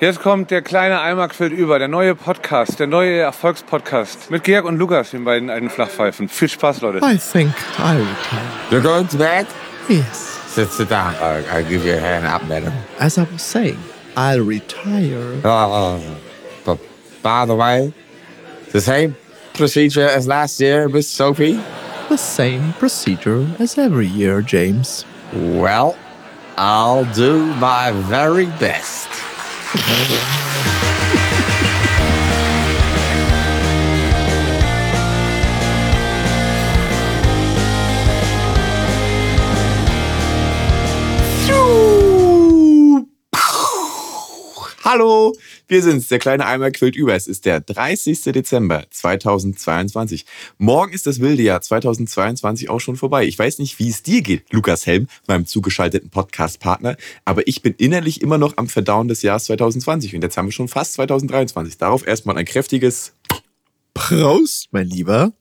Jetzt kommt der kleine Eimer quillt über, der neue Podcast, der neue Erfolgspodcast mit Georg und Lukas, den beiden alten Flachpfeifen. Viel Spaß, Leute. I think I'll retire. You're going to bed? Yes. Sit, sit down. I'll, I'll give you a hand up, madam. As I was saying, I'll retire. Oh, but by the way, the same procedure as last year, Miss Sophie? The same procedure as every year, James. Well, I'll do my very best. Mm-hmm. Hallo, wir sind's, der kleine Eimer quillt über. Es ist der 30. Dezember 2022. Morgen ist das wilde Jahr 2022 auch schon vorbei. Ich weiß nicht, wie es dir geht, Lukas Helm, meinem zugeschalteten Podcast-Partner, aber ich bin innerlich immer noch am Verdauen des Jahres 2020 und jetzt haben wir schon fast 2023. Darauf erstmal ein kräftiges Prost, mein Lieber.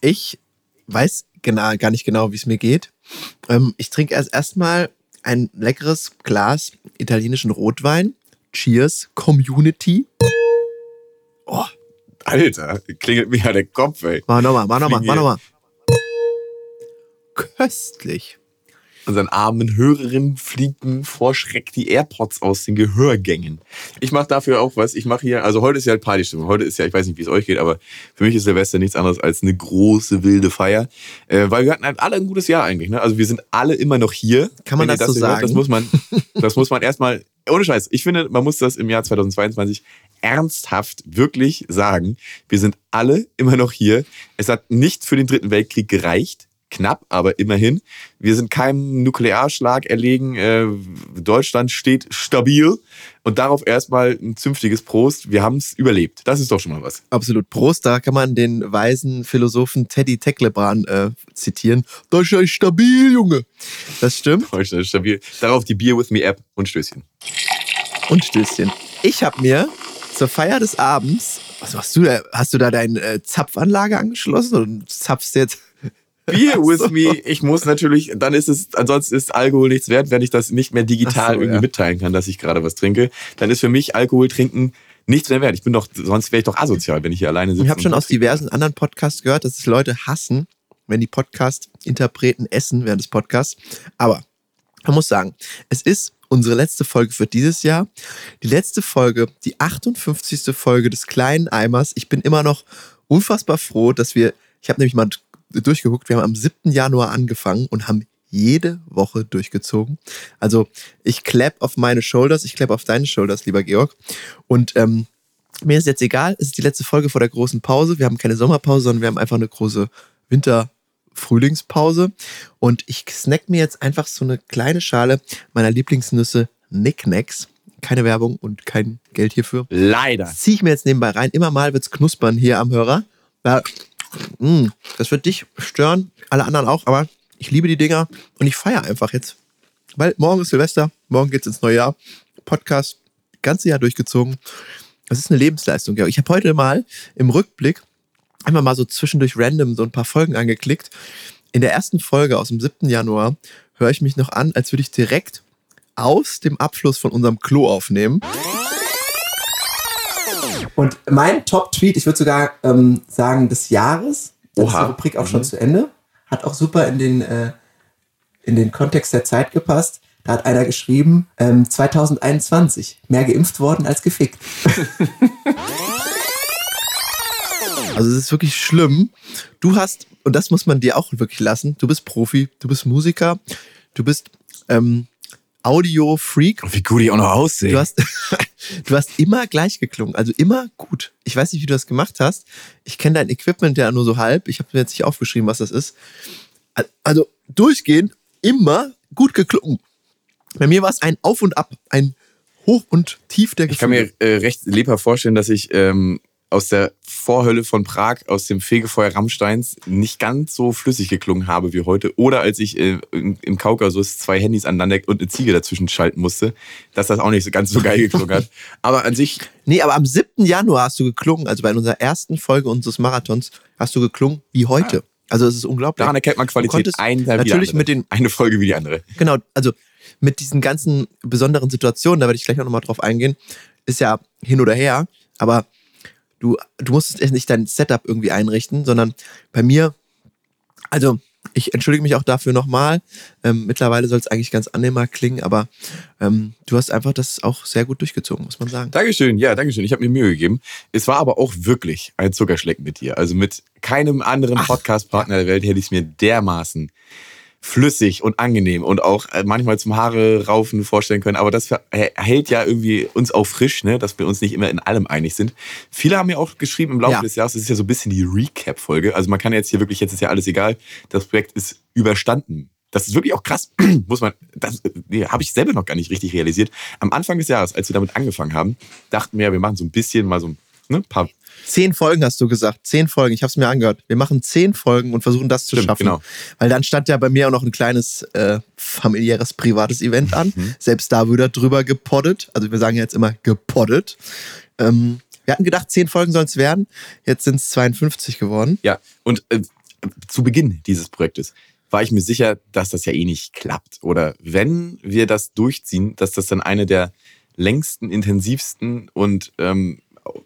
Ich weiß genau, gar nicht genau, wie es mir geht. Ähm, ich trinke erst erstmal ein leckeres Glas italienischen Rotwein. Cheers, Community. Oh, Alter, klingelt mir ja der Kopf, ey. mach nochmal, mach nochmal, mach nochmal. Köstlich. Unseren armen Hörerinnen fliegen vor Schreck die AirPods aus den Gehörgängen. Ich mache dafür auch was. Ich mache hier, also heute ist ja halt Partystimmung. Heute ist ja, ich weiß nicht, wie es euch geht, aber für mich ist Silvester nichts anderes als eine große wilde Feier. Äh, weil wir hatten halt alle ein gutes Jahr eigentlich. Ne? Also wir sind alle immer noch hier. Kann man ihr das so hier hört, sagen? Das muss man, das muss man erstmal, ohne Scheiß. Ich finde, man muss das im Jahr 2022 ernsthaft wirklich sagen. Wir sind alle immer noch hier. Es hat nicht für den Dritten Weltkrieg gereicht. Knapp, aber immerhin. Wir sind keinem Nuklearschlag erlegen. Äh, Deutschland steht stabil. Und darauf erstmal ein zünftiges Prost. Wir haben es überlebt. Das ist doch schon mal was. Absolut. Prost, da kann man den weisen Philosophen Teddy Tecklebrand äh, zitieren. Deutschland ist stabil, Junge. Das stimmt. Deutschland ist stabil. Darauf die Beer with Me App und Stößchen. Und Stößchen. Ich habe mir zur Feier des Abends, was machst du da? Hast du da deine äh, Zapfanlage angeschlossen und zapfst jetzt? Beer with so. me. Ich muss natürlich, dann ist es, ansonsten ist Alkohol nichts wert, wenn ich das nicht mehr digital so, irgendwie ja. mitteilen kann, dass ich gerade was trinke. Dann ist für mich Alkohol trinken nichts mehr wert. Ich bin doch, sonst wäre ich doch asozial, wenn ich hier alleine sitze. Ich habe schon aus diversen anderen Podcasts gehört, dass es Leute hassen, wenn die Podcast-Interpreten essen während des Podcasts. Aber man muss sagen, es ist unsere letzte Folge für dieses Jahr. Die letzte Folge, die 58. Folge des kleinen Eimers. Ich bin immer noch unfassbar froh, dass wir, ich habe nämlich mal durchgeguckt, wir haben am 7. Januar angefangen und haben jede Woche durchgezogen. Also ich clap auf meine Shoulders, ich clap auf deine Shoulders, lieber Georg. Und ähm, mir ist jetzt egal, es ist die letzte Folge vor der großen Pause. Wir haben keine Sommerpause, sondern wir haben einfach eine große Winter-Frühlingspause. Und ich snack mir jetzt einfach so eine kleine Schale meiner Lieblingsnüsse Knickknacks. Keine Werbung und kein Geld hierfür. Leider. Ziehe ich mir jetzt nebenbei rein. Immer mal wird's knuspern hier am Hörer. Da, mh, das wird dich stören, alle anderen auch, aber ich liebe die Dinger und ich feiere einfach jetzt. Weil morgen ist Silvester, morgen geht's ins neue Jahr. Podcast, ganze Jahr durchgezogen. Das ist eine Lebensleistung. Georg. Ich habe heute mal im Rückblick einfach mal so zwischendurch random so ein paar Folgen angeklickt. In der ersten Folge aus dem 7. Januar höre ich mich noch an, als würde ich direkt aus dem Abfluss von unserem Klo aufnehmen. Und mein Top-Tweet, ich würde sogar ähm, sagen des Jahres, dann ist die Oha. Rubrik auch schon zu Ende, hat auch super in den, äh, in den Kontext der Zeit gepasst. Da hat einer geschrieben, ähm, 2021, mehr geimpft worden als gefickt. Also es ist wirklich schlimm. Du hast, und das muss man dir auch wirklich lassen, du bist Profi, du bist Musiker, du bist ähm, Audio-Freak. Wie gut ich auch noch aussehe. Du hast, du hast immer gleich geklungen, also immer gut. Ich weiß nicht, wie du das gemacht hast. Ich kenne dein Equipment ja nur so halb. Ich habe mir jetzt nicht aufgeschrieben, was das ist. Also durchgehend immer gut geklungen. Bei mir war es ein Auf und Ab, ein Hoch und Tief der Ich kann Gefühle. mir äh, recht lebhaft vorstellen, dass ich ähm, aus der Vorhölle von Prag, aus dem Fegefeuer Rammsteins nicht ganz so flüssig geklungen habe wie heute. Oder als ich äh, im, im Kaukasus zwei Handys aneinander und eine Ziege dazwischen schalten musste, dass das auch nicht so ganz so geil geklungen hat. Aber an sich, Nee, aber am 7. Januar hast du geklungen, also bei unserer ersten Folge unseres Marathons, hast du geklungen wie heute. Also es ist unglaublich. daran erkennt man Qualität. die natürlich mit den, Eine Folge wie die andere. genau, also mit diesen ganzen besonderen Situationen, da werde ich gleich auch nochmal drauf eingehen, ist ja hin oder her, aber du, du musst jetzt nicht dein Setup irgendwie einrichten, sondern bei mir, also ich entschuldige mich auch dafür nochmal. Ähm, mittlerweile soll es eigentlich ganz annehmbar klingen, aber ähm, du hast einfach das auch sehr gut durchgezogen, muss man sagen. Dankeschön, ja, Dankeschön. Ich habe mir Mühe gegeben. Es war aber auch wirklich ein Zuckerschlecken mit dir. Also mit keinem anderen Podcast-Partner der Welt hätte ich es mir dermaßen flüssig und angenehm und auch äh, manchmal zum Haare raufen vorstellen können. Aber das hält ja irgendwie uns auch frisch, ne? dass wir uns nicht immer in allem einig sind. Viele haben ja auch geschrieben im Laufe Ja. des Jahres, es ist ja so ein bisschen die Recap-Folge. Also man kann jetzt hier wirklich, jetzt ist ja alles egal. Das Projekt ist überstanden. Das ist wirklich auch krass, muss man, das nee, habe ich selber noch gar nicht richtig realisiert. Am Anfang des Jahres, als wir damit angefangen haben, dachten wir, ja, wir machen so ein bisschen mal so ein ne, paar Zehn Folgen hast du gesagt. Zehn Folgen. Ich habe es mir angehört. Wir machen zehn Folgen und versuchen das zu Stimmt, schaffen. genau. Weil dann stand ja bei mir auch noch ein kleines äh, familiäres, privates Event an. Mhm. Selbst da wurde drüber gepoddet. Also wir sagen ja jetzt immer gepoddet. Ähm, wir hatten gedacht, zehn Folgen sollen es werden. Jetzt sind es 52 geworden. Ja, und äh, zu Beginn dieses Projektes war ich mir sicher, dass das ja eh nicht klappt. Oder wenn wir das durchziehen, dass das dann eine der längsten, intensivsten und ähm,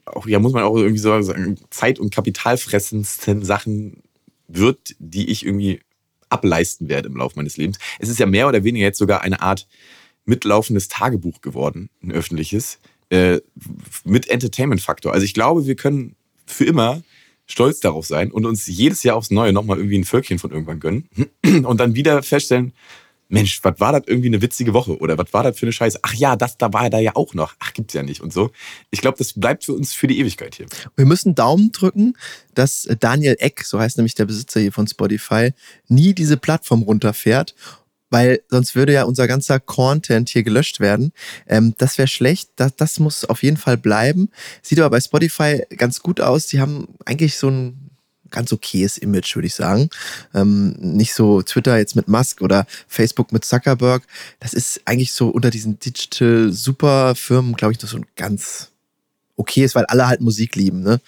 auch, ja, muss man auch irgendwie so sagen, zeit- und kapitalfressendsten Sachen wird, die ich irgendwie ableisten werde im Laufe meines Lebens. Es ist ja mehr oder weniger jetzt sogar eine Art mitlaufendes Tagebuch geworden, ein öffentliches, äh, mit Entertainment-Faktor. Also ich glaube, wir können für immer stolz darauf sein und uns jedes Jahr aufs Neue nochmal irgendwie ein Völkchen von irgendwann gönnen und dann wieder feststellen, Mensch, was war das irgendwie eine witzige Woche oder was war das für eine Scheiße? Ach ja, das da war da ja auch noch. Ach, gibt's ja nicht und so. Ich glaube, das bleibt für uns für die Ewigkeit hier. Wir müssen Daumen drücken, dass Daniel Eck, so heißt nämlich der Besitzer hier von Spotify, nie diese Plattform runterfährt, weil sonst würde ja unser ganzer Content hier gelöscht werden. Ähm, das wäre schlecht, das, das muss auf jeden Fall bleiben. Sieht aber bei Spotify ganz gut aus. Die haben eigentlich so ein ganz okayes Image, würde ich sagen. Ähm, nicht so Twitter jetzt mit Musk oder Facebook mit Zuckerberg. Das ist eigentlich so unter diesen Digital Super Firmen, glaube ich, das so ein ganz okay ist, weil alle halt Musik lieben, ne?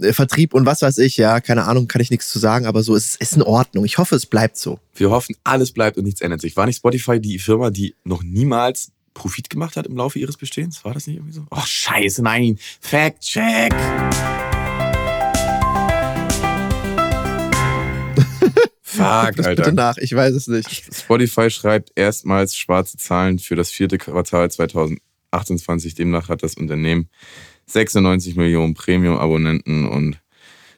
Äh, Vertrieb und was weiß ich, ja, keine Ahnung, kann ich nichts zu sagen, aber so ist es in Ordnung. Ich hoffe, es bleibt so. Wir hoffen, alles bleibt und nichts ändert sich. War nicht Spotify die Firma, die noch niemals Profit gemacht hat im Laufe ihres Bestehens? War das nicht irgendwie so? Oh, scheiße, nein. Fact check. Fuck, Das bitte Alter. nach, ich weiß es nicht. Spotify schreibt erstmals schwarze Zahlen für das vierte Quartal 2028. Demnach hat das Unternehmen 96 Millionen Premium-Abonnenten und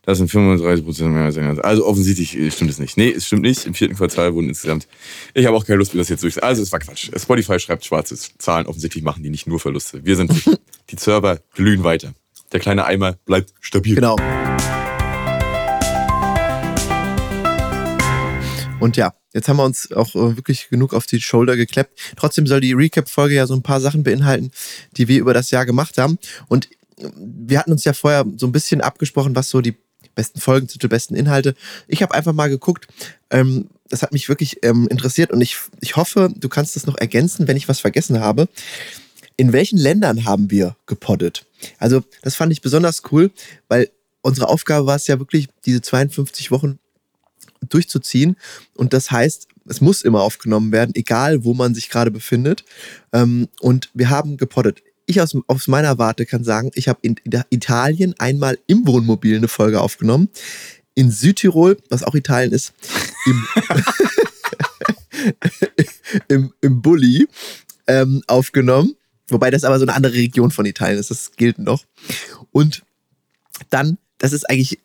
das sind 35 Prozent mehr als ein Also offensichtlich äh, stimmt es nicht. Nee, es stimmt nicht. Im vierten Quartal wurden insgesamt. Ich habe auch keine Lust, mir das jetzt durch. Also es war Quatsch. Spotify schreibt schwarze Zahlen. Offensichtlich machen die nicht nur Verluste. Wir sind die Server glühen weiter. Der kleine Eimer bleibt stabil. Genau. Und ja, jetzt haben wir uns auch äh, wirklich genug auf die Shoulder geklappt. Trotzdem soll die Recap-Folge ja so ein paar Sachen beinhalten, die wir über das Jahr gemacht haben. Und äh, wir hatten uns ja vorher so ein bisschen abgesprochen, was so die besten Folgentitel, besten Inhalte. Ich habe einfach mal geguckt. Ähm, das hat mich wirklich ähm, interessiert und ich, ich hoffe, du kannst das noch ergänzen, wenn ich was vergessen habe. In welchen Ländern haben wir gepoddet? Also, das fand ich besonders cool, weil unsere Aufgabe war es ja wirklich, diese 52 Wochen durchzuziehen. Und das heißt, es muss immer aufgenommen werden, egal wo man sich gerade befindet. Ähm, und wir haben gepoddet. Ich aus, aus meiner Warte kann sagen, ich habe in Italien einmal im Wohnmobil eine Folge aufgenommen. In Südtirol, was auch Italien ist, im, im, im Bulli ähm, aufgenommen. Wobei das aber so eine andere Region von Italien ist, das gilt noch. Und dann, das ist eigentlich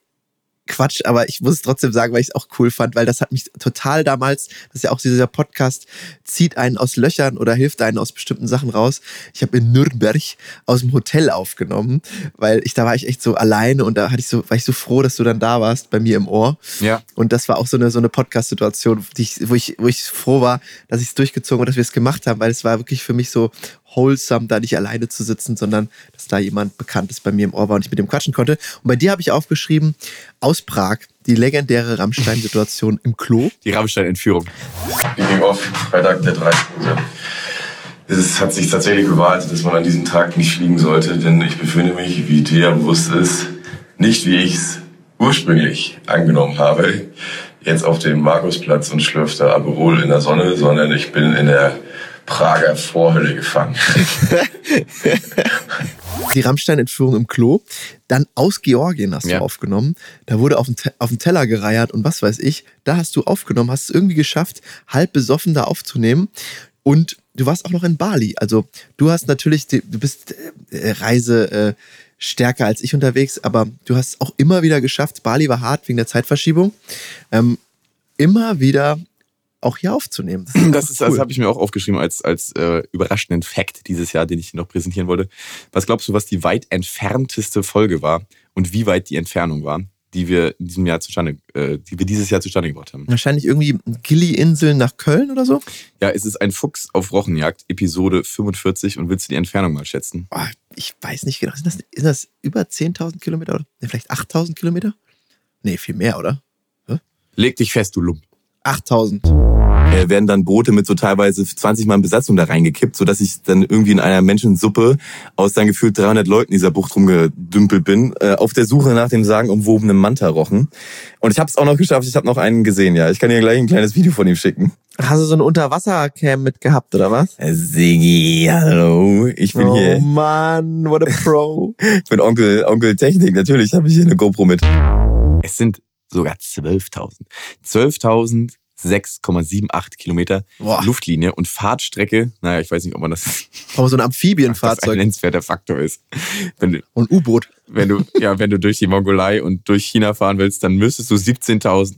Quatsch, aber ich muss es trotzdem sagen, weil ich es auch cool fand, weil das hat mich total damals, das ist ja auch dieser Podcast, zieht einen aus Löchern oder hilft einen aus bestimmten Sachen raus. Ich habe in Nürnberg aus dem Hotel aufgenommen, weil ich da war ich echt so alleine und da hatte ich so, war ich so froh, dass du dann da warst bei mir im Ohr. Ja. Und das war auch so eine, so eine Podcast-Situation, wo, ich, wo ich froh war, dass ich es durchgezogen und dass wir es gemacht haben, weil es war wirklich für mich so wholesome, da nicht alleine zu sitzen, sondern dass da jemand Bekanntes bei mir im Ohr war und ich mit dem quatschen konnte. Und bei dir habe ich aufgeschrieben, aus Prag, die legendäre Rammstein-Situation im Klo. Die Rammstein-Entführung. Speaking of, Freitag der 13. Es hat sich tatsächlich bewahrheitet, dass man an diesem Tag nicht fliegen sollte, denn ich befinde mich, wie Thea bewusst ist, nicht wie ich es ursprünglich angenommen habe, jetzt auf dem Markusplatz und schlürfte Aperol in der Sonne, sondern ich bin in der Prager Vorhölle gefangen. die Rammstein-Entführung im Klo. Dann aus Georgien hast Ja. du aufgenommen. Da wurde auf den, Te auf den Teller gereiert und was weiß ich. Da hast du aufgenommen, hast es irgendwie geschafft, halb besoffen da aufzunehmen. Und du warst auch noch in Bali. Also du hast natürlich, die, du bist äh, Reise äh, stärker als ich unterwegs, aber du hast auch immer wieder geschafft. Bali war hart wegen der Zeitverschiebung. Ähm, immer wieder auch hier aufzunehmen. Das, einfach ist, das habe ich mir auch aufgeschrieben als, als äh, überraschenden Fact dieses Jahr, den ich dir noch präsentieren wollte. Was glaubst du, was die weit entfernteste Folge war und wie weit die Entfernung war, die wir in diesem Jahr zustande, äh, die wir dieses Jahr zustande gebracht haben? Wahrscheinlich irgendwie Gilly-Inseln nach Köln oder so. Ja, es ist ein Fuchs auf Rochenjagd, Episode 45 und willst du die Entfernung mal schätzen? Boah, ich weiß nicht genau. Sind das, sind das über 10.000 Kilometer oder nee, vielleicht 8.000 Kilometer? Nee, viel mehr, oder? Leg dich fest, du Lump. 8.000. äh, werden dann Boote mit so teilweise 20 Mann Besatzung da reingekippt, sodass ich dann irgendwie in einer Menschensuppe aus dann gefühlt 300 Leuten in dieser Bucht rumgedümpelt bin, äh, auf der Suche nach dem sagenumwobenen Manta-Rochen. Und ich habe es auch noch geschafft, ich habe noch einen gesehen, ja. Ich kann dir gleich ein kleines Video von ihm schicken. Hast du so eine Unterwassercam mitgehabt, oder was? Äh, Siggi, hallo, ich bin oh hier, Mann, what a Pro. ich bin Onkel, Onkel Technik, natürlich habe ich hier eine GoPro mit. Es sind sogar 12.000. 12.006,78 Kilometer Boah. Luftlinie und Fahrtstrecke. Naja, ich weiß nicht, ob man das, Aber so ein das ein Amphibienfahrzeug nennenswerter Faktor ist. Wenn du, und U-Boot. wenn du, ja, wenn du durch die Mongolei und durch China fahren willst, dann müsstest du 17.008,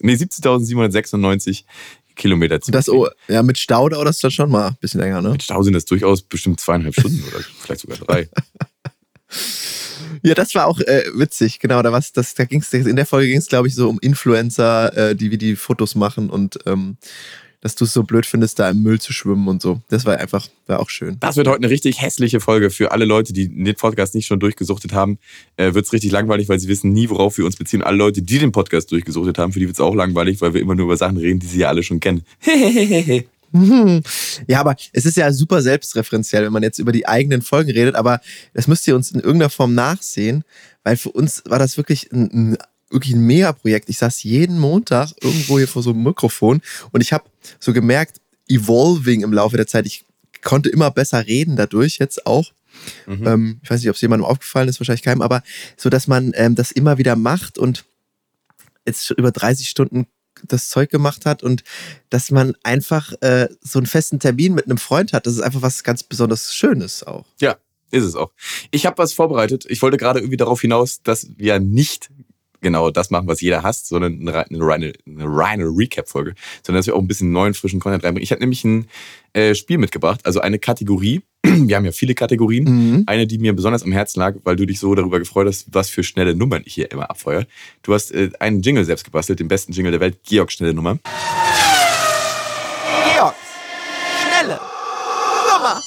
nee, 17.796 Kilometer Und das, oh, ja, mit Stau dauert das dann schon mal ein bisschen länger, ne? Mit Stau sind das durchaus bestimmt zweieinhalb Stunden oder vielleicht sogar drei. Ja, das war auch äh, witzig, genau. Da, war's, das, da in der Folge ging es, glaube ich, so um Influencer, äh, die wie die Fotos machen und ähm, dass du es so blöd findest, da im Müll zu schwimmen und so. Das war einfach, war auch schön. Das wird heute eine richtig hässliche Folge für alle Leute, die den Podcast nicht schon durchgesuchtet haben. Äh, wird es richtig langweilig, weil sie wissen nie, worauf wir uns beziehen. Alle Leute, die den Podcast durchgesuchtet haben, für die wird es auch langweilig, weil wir immer nur über Sachen reden, die sie ja alle schon kennen. Mhm. Ja, aber es ist ja super selbstreferenziell, wenn man jetzt über die eigenen Folgen redet, aber das müsst ihr uns in irgendeiner Form nachsehen, weil für uns war das wirklich ein, ein wirklich ein Mega-Projekt. Ich saß jeden Montag irgendwo hier vor so einem Mikrofon und ich habe so gemerkt, evolving im Laufe der Zeit. Ich konnte immer besser reden dadurch jetzt auch. Ähm, ich weiß nicht, ob es jemandem aufgefallen ist, wahrscheinlich keinem, aber so, dass man ähm, das immer wieder macht und jetzt schon über 30 Stunden das Zeug gemacht hat und dass man einfach äh, so einen festen Termin mit einem Freund hat. Das ist einfach was ganz besonders Schönes auch. Ja, ist es auch. Ich habe was vorbereitet. Ich wollte gerade irgendwie darauf hinaus, dass wir nicht genau das machen, was jeder hasst, sondern eine, reine- eine reine, eine reine Recap-Folge, sondern dass wir auch ein bisschen neuen, frischen Content reinbringen. Ich habe nämlich ein äh, Spiel mitgebracht, also eine Kategorie. Wir haben ja viele Kategorien. Mhm. Eine, die mir besonders am Herzen lag, weil du dich so darüber gefreut hast, was für schnelle Nummern ich hier immer abfeuere. Du hast äh, einen Jingle selbst gebastelt, den besten Jingle der Welt, Georg schnelle Nummer. Georg, schnelle Nummer.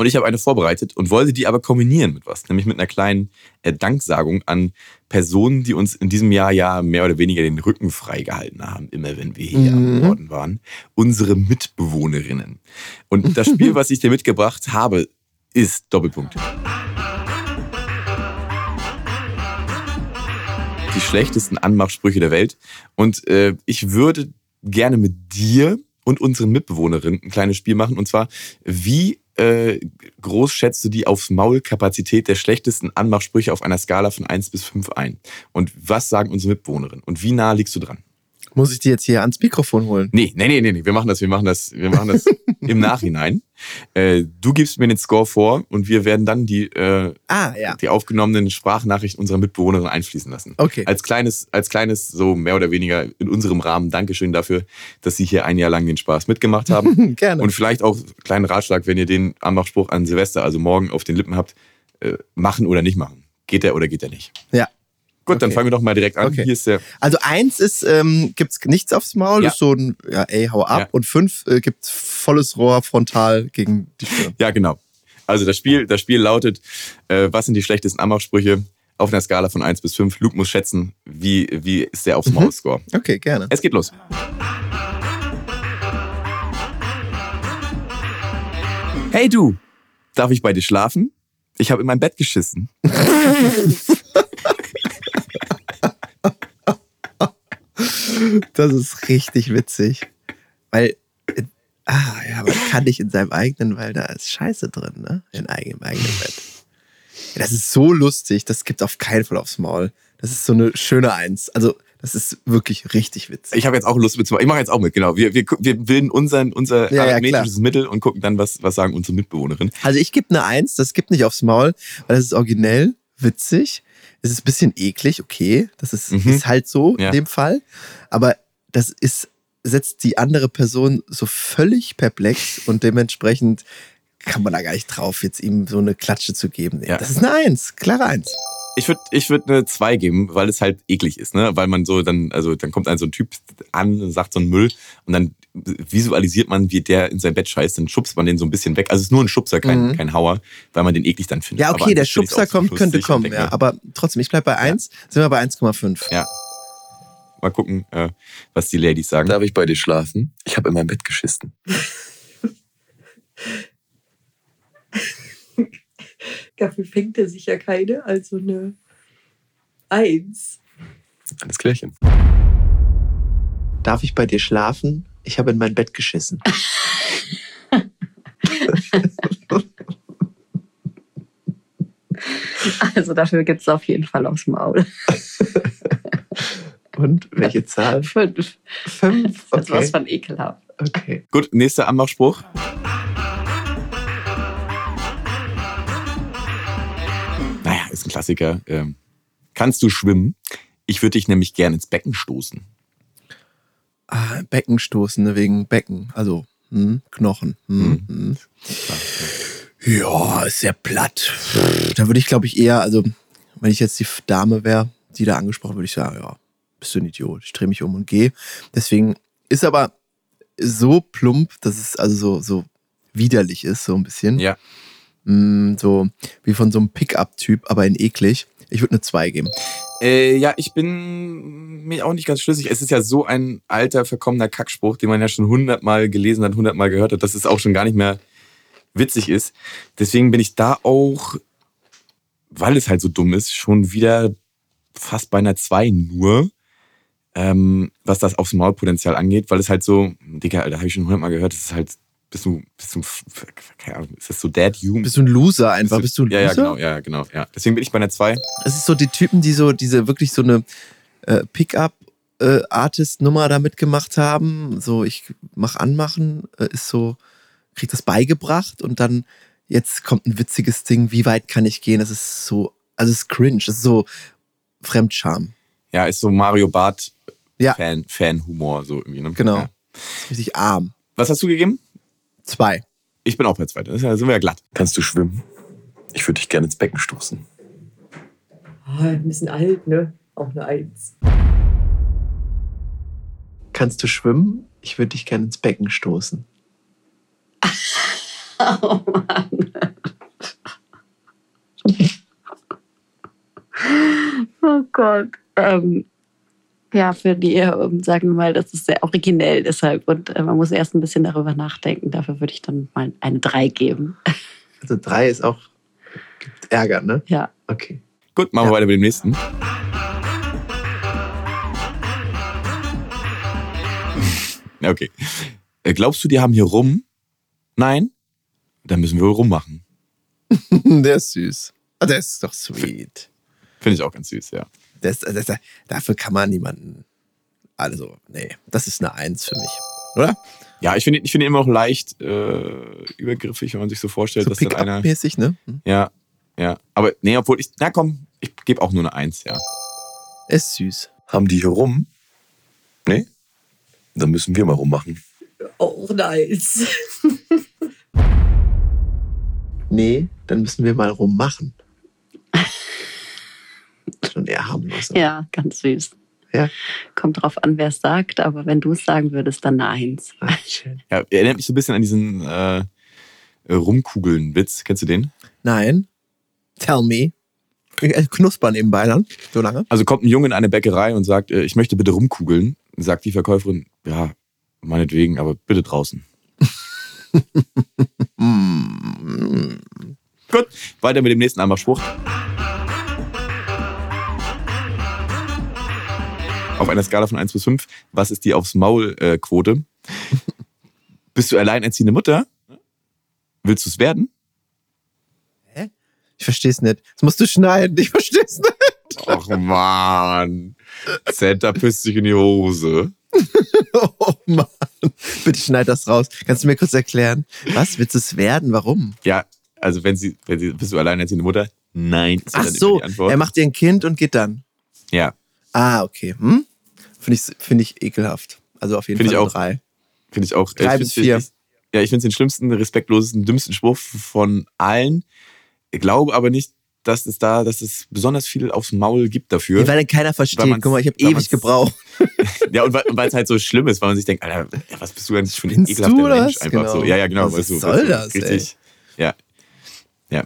Und ich habe eine vorbereitet und wollte die aber kombinieren mit was, nämlich mit einer kleinen äh, Danksagung an Personen, die uns in diesem Jahr ja mehr oder weniger den Rücken freigehalten haben, immer wenn wir hier am Norden waren. Unsere Mitbewohnerinnen. Und das Spiel, was ich dir mitgebracht habe, ist Doppelpunkt. Die schlechtesten Anmachsprüche der Welt. Und äh, ich würde gerne mit dir und unseren Mitbewohnerinnen ein kleines Spiel machen. Und zwar, wie äh, groß schätzt du die aufs Maul-Kapazität der schlechtesten Anmachsprüche auf einer Skala von 1 bis 5 ein? Und was sagen unsere Mitbewohnerinnen? Und wie nah liegst du dran? Muss ich die jetzt hier ans Mikrofon holen? Nee, nee, nee, nee, nee. Wir machen das, wir machen das, wir machen das im Nachhinein. Äh, du gibst mir den Score vor und wir werden dann die, äh, Ah, ja. die aufgenommenen Sprachnachrichten unserer Mitbewohnerin einfließen lassen. Okay. Als kleines, als kleines, so mehr oder weniger in unserem Rahmen, Dankeschön dafür, dass Sie hier ein Jahr lang den Spaß mitgemacht haben. Gerne. Und vielleicht auch kleinen Ratschlag, wenn ihr den Anmachspruch an Silvester, also morgen auf den Lippen habt, äh, machen oder nicht machen. Geht der oder geht der nicht? Ja. Gut, dann Okay. fangen wir doch mal direkt an. Okay. Hier ist der. Also eins ist, ähm, gibt's nichts aufs Maul, Ja. ist so ein, ja, ey, hau ab. Ja. Und fünf äh, gibt's volles Rohr frontal gegen die Stirn. Ja, genau. Also das Spiel, das Spiel lautet, äh, was sind die schlechtesten Anmachsprüche auf einer Skala von 1 bis 5? Luke muss schätzen, wie, wie ist der aufs Maul-Score. Okay, gerne. Es geht los. Hey du, darf ich bei dir schlafen? Ich habe in mein Bett geschissen. Das ist richtig witzig. Weil, äh, Ah, ja, aber kann nicht in seinem eigenen, weil da ist Scheiße drin, ne? In eigenem, eigenen Bett. Ja, das ist so lustig, das gibt auf keinen Fall aufs Maul. Das ist so eine schöne Eins. Also, das ist wirklich richtig witzig. Ich habe jetzt auch Lust mitzumachen. Ich mache jetzt auch mit, genau. Wir, wir, wir bilden unseren, unser Ja, ja, arithmetisches Mittel und gucken dann, was, was sagen unsere Mitbewohnerinnen. Also ich gebe eine Eins, das gibt nicht aufs Maul, weil das ist originell, witzig. Es ist ein bisschen eklig, okay. Das ist, Mhm. ist halt so Ja. in dem Fall. Aber das ist, setzt die andere Person so völlig perplex und dementsprechend kann man da gar nicht drauf, jetzt ihm so eine Klatsche zu geben. Ja. Das ist eine Eins, klare Eins. Ich würde ich würd eine 2 geben, weil es halt eklig ist, ne? Weil man so dann, also dann kommt ein so ein Typ an und sagt so einen Müll und dann visualisiert man, wie der in sein Bett scheißt, dann schubst man den so ein bisschen weg. Also es ist nur ein Schubser, kein, Mhm. kein Hauer, weil man den eklig dann findet. Ja, Aber okay, der finde ich's Schubser kommt, könnte kommen, denke ja. Aber trotzdem, ich bleibe bei Eins, sind wir bei 1,5. Ja. Mal gucken, äh, was die Ladies sagen. Darf ich bei dir schlafen? Ich habe in mein Bett geschissen. Dafür fängt er sich ja keine, also eine Eins. Alles klärchen. Darf ich bei dir schlafen? Ich habe in mein Bett geschissen. Also dafür gibt es auf jeden Fall aufs Maul. Und welche Zahl? Fünf. Fünf? Das ist was Okay. von ekelhaft. okay. Gut, nächster Anmachspruch. Naja, ist ein Klassiker. Ähm, kannst du schwimmen? Ich würde dich nämlich gern ins Becken stoßen. Ah, Becken stoßen, ne, wegen Becken. Also, hm, Knochen. Hm, hm. Ja, ist sehr platt. Da würde ich, glaube ich, eher, also, wenn ich jetzt die Dame wäre, die da angesprochen, würde ich sagen, ja, bist du ein Idiot. Ich drehe mich um und gehe. Deswegen ist aber so plump, dass es also so, so widerlich ist, so ein bisschen. Ja. Mm, so wie von so einem Pickup-Typ, aber in eklig. Ich würde eine 2 geben. Äh, ja, ich bin mir auch nicht ganz schlüssig. Es ist ja so ein alter, verkommener Kackspruch, den man ja schon hundertmal gelesen hat, hundertmal gehört hat, dass es auch schon gar nicht mehr witzig ist. Deswegen bin ich da auch, weil es halt so dumm ist, schon wieder fast bei einer 2 nur, ähm, was das aufs Maulpotenzial angeht, weil es halt so, Digga, Alter, habe ich schon hundertmal gehört, das ist halt, bist du, bist du, keine Ahnung, ist das so Dad Hume? Bist du ein Loser einfach? Bist du ein ja, ja, Loser? genau, ja, genau, ja. Deswegen bin ich bei einer 2. Es ist so die Typen, die so diese wirklich so eine äh, Pickup-Artist-Nummer da mitgemacht haben. So, ich mach anmachen, äh, ist so, krieg das beigebracht und dann jetzt kommt ein witziges Ding, wie weit kann ich gehen? Das ist so, also es ist cringe, das ist so Fremdscham. Ja, ist so Mario Bart Ja. Fan, Fan-Humor, so irgendwie. Ne? Genau. Ja. Richtig arm. Was hast du gegeben? Zwei. Ich bin auch bei zweiter. Das ist ja- sind wir ja glatt. Kannst du schwimmen? Ich würde dich gerne ins Becken stoßen. Oh, ein bisschen alt, ne? Auch eine Eins. Kannst du schwimmen? Ich würde dich gerne ins Becken stoßen. Oh Mann. Oh Gott. Ähm, ja, für die, ähm, sagen wir mal, das ist sehr originell deshalb. Und äh, man muss erst ein bisschen darüber nachdenken. Dafür würde ich dann mal eine 3 geben. Also drei ist auch, gibt Ärger, ne? Ja. Okay. Gut, machen Ja. wir weiter mit dem nächsten. Ja, okay. Äh, Glaubst du, die haben hier rum? Nein? Dann müssen wir wohl rummachen. Der ist süß. Ah, der ist doch sweet. Finde ich auch ganz süß, ja. Das, das, das, dafür kann man niemanden. Also, nee, das ist eine Eins für mich. Oder? Ja, ich finde ich finde ihn immer noch leicht äh, übergriffig, wenn man sich so vorstellt, So dass dann einer. Pick-up-mäßig, ne? Hm. Ja, ja. Aber nee, obwohl ich. Na komm, ich gebe auch nur eine Eins, ja. Ist süß. Haben die hier rum? Nee? Dann müssen wir mal rummachen. Auch eine Eins. Nee, dann müssen wir mal rummachen. Schon eher harmlos. Ja, ganz süß. Ja. Kommt drauf an, wer es sagt, aber wenn du es sagen würdest, dann eine Eins. Ah, schön. Ja, erinnert mich so ein bisschen an diesen äh, Rumkugeln-Witz. Kennst du den? Nein. Tell me. Knuspern nebenbei dann. So lange. Also kommt ein Junge in eine Bäckerei und sagt, äh, ich möchte bitte rumkugeln. Sagt die Verkäuferin, ja, meinetwegen, aber bitte draußen. Gut, weiter mit dem nächsten Anmachspruch. Auf einer Skala von 1 bis 5, was ist die aufs Maul-Quote? Bist du alleinerziehende Mutter? Willst du es werden? Ich versteh's nicht. Das musst du schneiden. Ich versteh's nicht. Och man. Santa pisst sich in die Hose. Oh Mann. Bitte schneid das raus. Kannst du mir kurz erklären? Was? Willst du es werden? Warum? Ja, also wenn sie, wenn sie, bist du alleinerziehende Mutter? Nein. Ach so, er macht dir ein Kind und geht dann. ja, Ah, okay. Hm? Finde ich, find ich ekelhaft. Also auf jeden Find Fall ich auch. drei. finde ich auch. Drei ich bis vier. Ich, ja, ich finde es den schlimmsten, respektlosesten, dümmsten Spruch von allen. Ich glaube aber nicht, dass es da, dass es besonders viel aufs Maul gibt dafür. Ja, weil dann keiner versteht. Guck mal, ich habe ewig gebraucht. Ja, und weil es halt so schlimm ist, weil man sich denkt, Alter, was bist du eigentlich für ein ekelhafter du Mensch? das? Einfach Genau. so. Ja, ja, genau. Was weißt du, soll weißt du, das, ey? Richtig. Ja. Ja.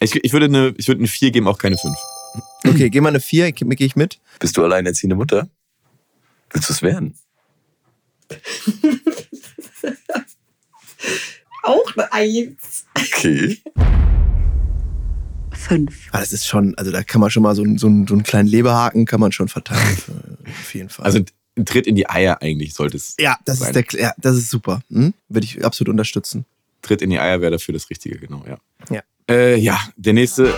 Ich, ich, würde eine, ich würde eine 4 geben, auch keine 5. Okay, geh mal eine vier. Gehe ich mit? Bist du alleinerziehende Mutter? Willst du es werden? Auch eine Eins. Okay. Fünf. Ah, das ist schon, also da kann man schon mal so, einen- so, einen- so einen kleinen Leberhaken kann man schon verteilen. Für- Auf jeden Fall. Also ein Tritt in die Eier eigentlich sollte es. ja, das sein. ist der, ja, das ist super. Hm? Würde ich absolut unterstützen. Tritt in die Eier wäre dafür das Richtige, genau, ja. Ja. Äh, ja, der nächste.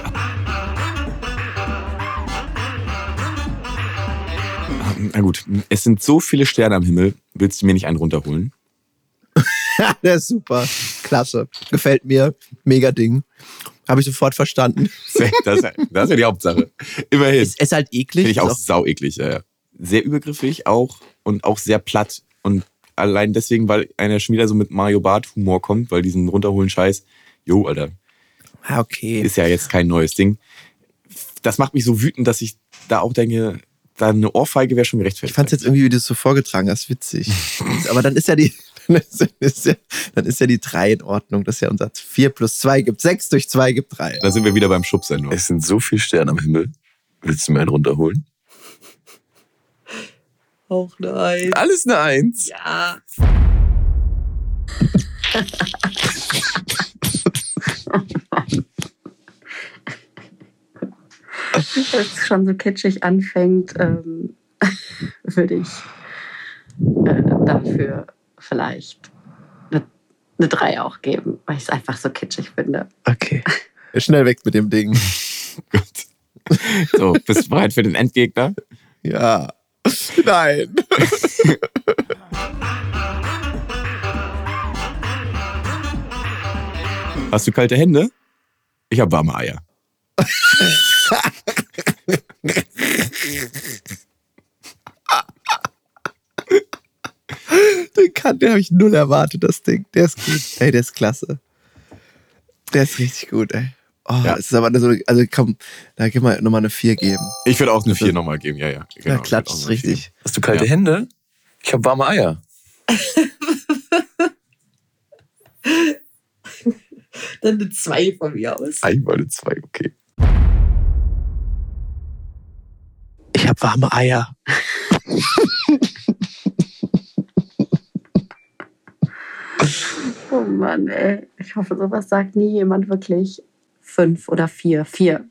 Na gut, es sind so viele Sterne am Himmel, willst du mir nicht einen runterholen? Der ist super. Klasse. Gefällt mir. Mega Ding. Habe ich sofort verstanden. Das, das ist ja die Hauptsache. Immerhin. Ist, ist halt eklig. Finde ich auch Ist sau eklig. Ja, ja. Sehr übergriffig auch und auch sehr platt. Und allein deswegen, weil einer schon wieder so mit Mario Bart Humor kommt, weil diesen runterholen Scheiß, jo, Alter, Ah, okay. ist ja jetzt kein neues Ding. Das macht mich so wütend, dass ich da auch denke, da eine Ohrfeige wäre schon gerechtfertigt. Ich fand es jetzt irgendwie, wie du es so vorgetragen hast, witzig. Aber dann ist ja die, dann ist, ja, dann ist ja die 3 in Ordnung. Das ist ja unser 4 plus 2 gibt 6 durch 2 gibt 3. Da sind wir wieder beim Schubsen nur. Es sind so viele Sterne am Himmel. Willst du mir einen runterholen? Auch eine Eins. Alles eine Eins. Ja. es schon so kitschig anfängt, ähm, würde ich äh, dafür vielleicht eine, eine 3 auch geben, weil ich es einfach so kitschig finde. Okay. Schnell weg mit dem Ding. Gut. So, bist du bereit für den Endgegner? Ja. Nein. Hast du kalte Hände? Ich habe warme Eier. Den kann, den habe ich null erwartet, das Ding. Der ist gut. Ey, der ist klasse. Der ist richtig gut, ey. Oh, Ja. es ist aber so, also komm, da gib mal nochmal eine 4 geben. Ich würde auch eine 4 nochmal geben, ja, ja. Genau, ja, klatscht ich würd auch ist eine 4 richtig. Hast du kalte Ja. Hände? Ich habe warme Eier. Dann eine 2 von mir aus. Einmal eine zwei, okay. Ich habe warme Eier. Oh Mann, ey. Ich hoffe, sowas sagt nie jemand wirklich. Fünf oder vier. Vier.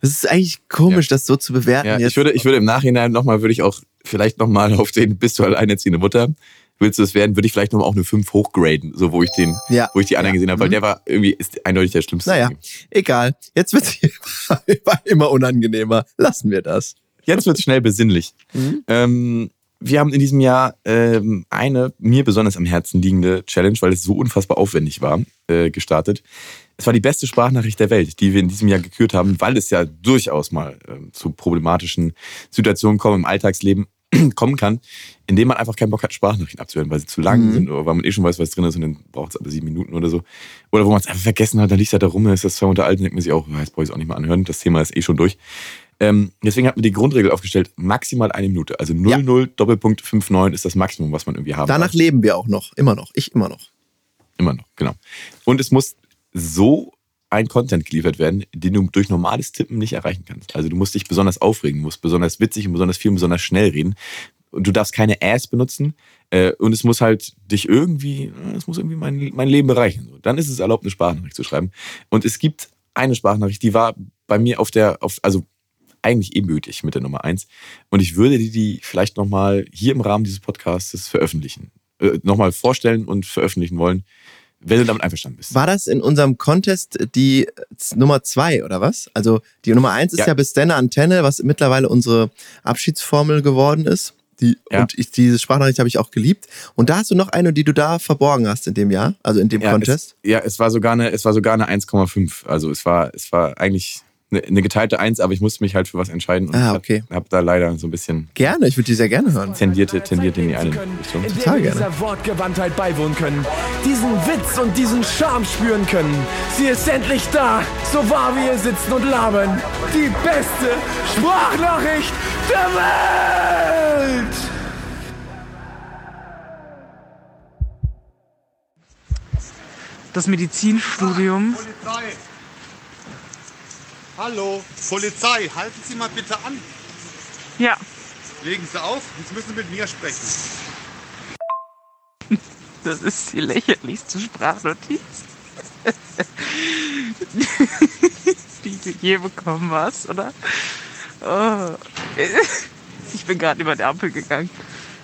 Das ist eigentlich komisch, das so zu bewerten Ja, jetzt. ich würde, ich würde im Nachhinein nochmal, würde ich auch vielleicht nochmal auf den, bist du alleinerziehende Mutter, willst du es werden, würde ich vielleicht nochmal auch eine 5 hochgraden, so wo ich den, ja. wo ich die anderen Ja. gesehen habe, weil Mhm. der war irgendwie, ist eindeutig der schlimmste. Naja, egal. Jetzt wird es immer unangenehmer. Lassen wir das. Jetzt wird es schnell besinnlich. Mhm. Ähm, wir haben in diesem Jahr ähm, eine mir besonders am Herzen liegende Challenge, weil es so unfassbar aufwendig war, äh, gestartet. Es war die beste Sprachnachricht der Welt, die wir in diesem Jahr gekürt haben, weil es ja durchaus mal ähm, zu problematischen Situationen kommen im Alltagsleben kommen kann, indem man einfach keinen Bock hat, Sprachnachrichten abzuhören, weil sie zu lang Mhm. sind oder weil man eh schon weiß, was drin ist und dann braucht es aber sieben Minuten oder so. Oder wo man es einfach vergessen hat, dann liegt es halt da rum, dann ist das zwei unterhalten, denkt man sich auch, jetzt brauche ich es auch nicht mehr anhören, das Thema ist eh schon durch. Ähm, deswegen hat man die Grundregel aufgestellt, maximal eine Minute. Also 00 Doppelpunkt 59 ist das Maximum, was man irgendwie haben Danach darf. leben wir auch noch. Immer noch. Ich immer noch. Immer noch, genau. Und es muss so ein Content geliefert werden, den du durch normales Tippen nicht erreichen kannst. Also du musst dich besonders aufregen, musst besonders witzig und besonders viel und besonders schnell reden. Und du darfst keine Ass benutzen. Äh, und es muss halt dich irgendwie, es muss irgendwie mein, mein Leben bereichern. So, Dann ist es erlaubt, eine Sprachnachricht zu schreiben. Und es gibt eine Sprachnachricht, die war bei mir auf der, auf, also eigentlich ebenbürtig mit der Nummer eins. Und ich würde die, die vielleicht nochmal hier im Rahmen dieses Podcasts veröffentlichen. äh, nochmal vorstellen und veröffentlichen wollen, wenn du damit einverstanden bist. War das in unserem Contest die Nummer zwei oder was? Also die Nummer eins ist ja, Ja. bis Denne Antenne, was mittlerweile unsere Abschiedsformel geworden ist. Die, Ja. Und ich, diese Sprachnachricht habe ich auch geliebt. Und da hast du noch eine, die du da verborgen hast in dem Jahr, also in dem ja, Contest. Es, ja, es war sogar eine, es war sogar eine 1,5. Also es war, es war eigentlich eine, eine geteilte 1, aber ich musste mich halt für was entscheiden und Ah, ich okay. habe hab da leider so ein bisschen Gerne, ich würde die sehr gerne hören. tendierte, tendiert in die eine Richtung. in Total wir gerne. dieser Wortgewandtheit beiwohnen können, diesen Witz und diesen Charme spüren können. Sie ist endlich da, so wahr wir hier sitzen und labern. Die beste Sprachnachricht der Welt! das Medizinstudium. Hallo, Polizei, halten Sie mal bitte an. Ja, Legen Sie auf, jetzt müssen Sie mit mir sprechen. das ist die lächerlichste Sprachnotiz, die du je bekommen hast, oder? Oh. Ich bin gerade über die Ampel gegangen.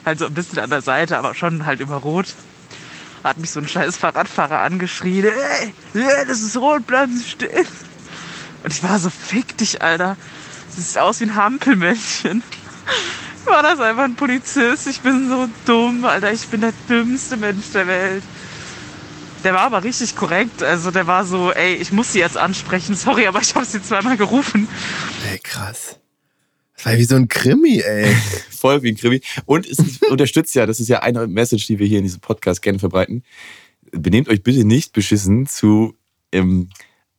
Also ein bisschen an der Seite, aber schon halt über Rot. Hat mich so ein scheiß Fahrradfahrer angeschrien. Ey, ey, das ist rot, bleiben Sie stehen. Und ich war so, fick dich, Alter. Das sieht aus wie ein Hampelmännchen. War das einfach ein Polizist? Ich bin so dumm, Alter. Ich bin der dümmste Mensch der Welt. Der war aber richtig korrekt. Also der war so, ey, ich muss sie jetzt ansprechen. Sorry, aber ich habe sie zweimal gerufen. Ey, krass. Das war wie so ein Krimi, ey. Voll wie ein Krimi. Und es unterstützt ja, das ist ja eine Message, die wir hier in diesem Podcast gerne verbreiten. Benehmt euch bitte nicht beschissen zu ähm,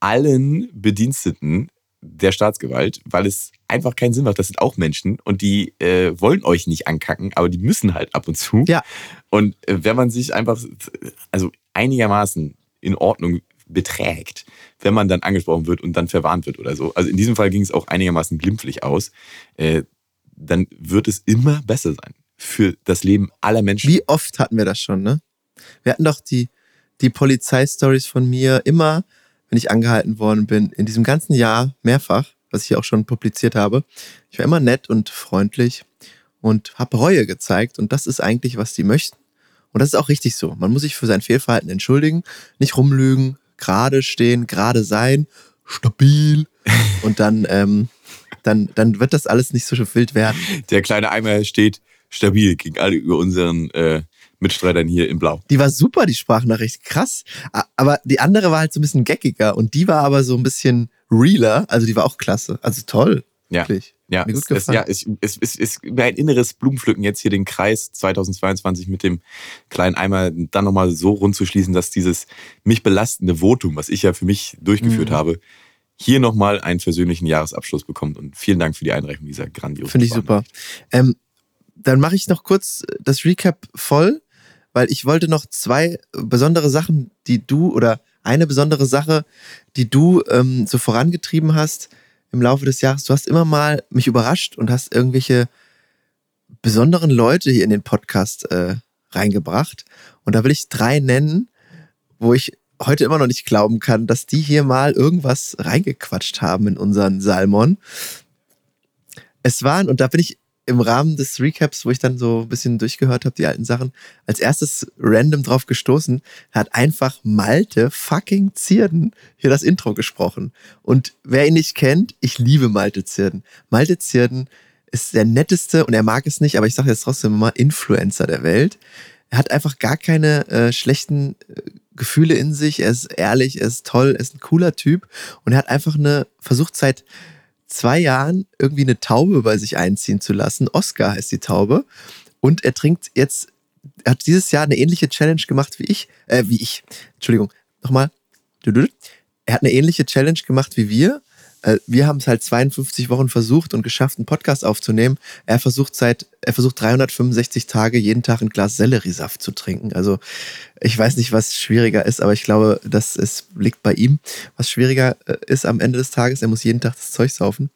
allen Bediensteten der Staatsgewalt, weil es einfach keinen Sinn macht. Das sind auch Menschen und die äh, wollen euch nicht ankacken, aber die müssen halt ab und zu. Ja. Und äh, wenn man sich einfach, also einigermaßen in Ordnung beträgt, wenn man dann angesprochen wird und dann verwarnt wird oder so. Also in diesem Fall ging es auch einigermaßen glimpflich aus. Äh, dann wird es immer besser sein für das Leben aller Menschen. Wie oft hatten wir das schon, ne? Wir hatten doch die, die Polizeistories von mir immer, wenn ich angehalten worden bin, in diesem ganzen Jahr mehrfach, was ich hier auch schon publiziert habe. Ich war immer nett und freundlich und habe Reue gezeigt und das ist eigentlich, was die möchten. Und das ist auch richtig so. Man muss sich für sein Fehlverhalten entschuldigen, nicht rumlügen, gerade stehen, gerade sein, stabil und dann, ähm, dann, dann wird das alles nicht so wild werden. Der kleine Eimer steht stabil gegen alle über unseren äh, Mitstreitern hier in Blau. Die war super, die Sprachnachricht. Krass. Aber die andere war halt so ein bisschen geckiger und die war aber so ein bisschen realer. Also die war auch klasse. Also toll. Ja. Wirklich. Ja, Mir gut es, es, ja es, es, es ist ein inneres Blumenpflücken, jetzt hier den Kreis 2022 mit dem kleinen Eimer dann nochmal so rund zu schließen, dass dieses mich belastende Votum, was ich ja für mich durchgeführt Mhm. habe, hier nochmal einen versöhnlichen Jahresabschluss bekommt. Und vielen Dank für die Einreichung dieser grandiosen Finde ich super. Ähm, dann mache ich noch kurz das Recap voll, weil ich wollte noch zwei besondere Sachen, die du oder eine besondere Sache, die du ähm, so vorangetrieben hast im Laufe des Jahres. Du hast immer mal mich überrascht und hast irgendwelche besonderen Leute hier in den Podcast äh, reingebracht. Und da will ich drei nennen, wo ich heute immer noch nicht glauben kann, dass die hier mal irgendwas reingequatscht haben in unseren Salmon. Es waren, und da bin ich im Rahmen des Recaps, wo ich dann so ein bisschen durchgehört habe, die alten Sachen, als erstes random drauf gestoßen, hat einfach Malte fucking Zierden hier das Intro gesprochen. Und wer ihn nicht kennt, ich liebe Malte Zierden. Malte Zierden ist der netteste, und er mag es nicht, aber ich sage jetzt trotzdem mal, Influencer der Welt. Er hat einfach gar keine äh, schlechten äh, Gefühle in sich. Er ist ehrlich, er ist toll, er ist ein cooler Typ. Und er hat einfach eine, versucht seit zwei Jahren irgendwie eine Taube bei sich einziehen zu lassen. Oscar heißt die Taube. Und er trinkt jetzt, er hat dieses Jahr eine ähnliche Challenge gemacht wie ich, äh, wie ich. Entschuldigung, nochmal. Er hat eine ähnliche Challenge gemacht wie wir. Äh, Wir haben es halt 52 Wochen versucht und geschafft, einen Podcast aufzunehmen. Er versucht seit, er versucht 365 Tage jeden Tag ein Glas Selleriesaft zu trinken. Also ich weiß nicht, was schwieriger ist, aber ich glaube, dass es liegt bei ihm. Was schwieriger äh, ist am Ende des Tages, er muss jeden Tag das Zeug saufen.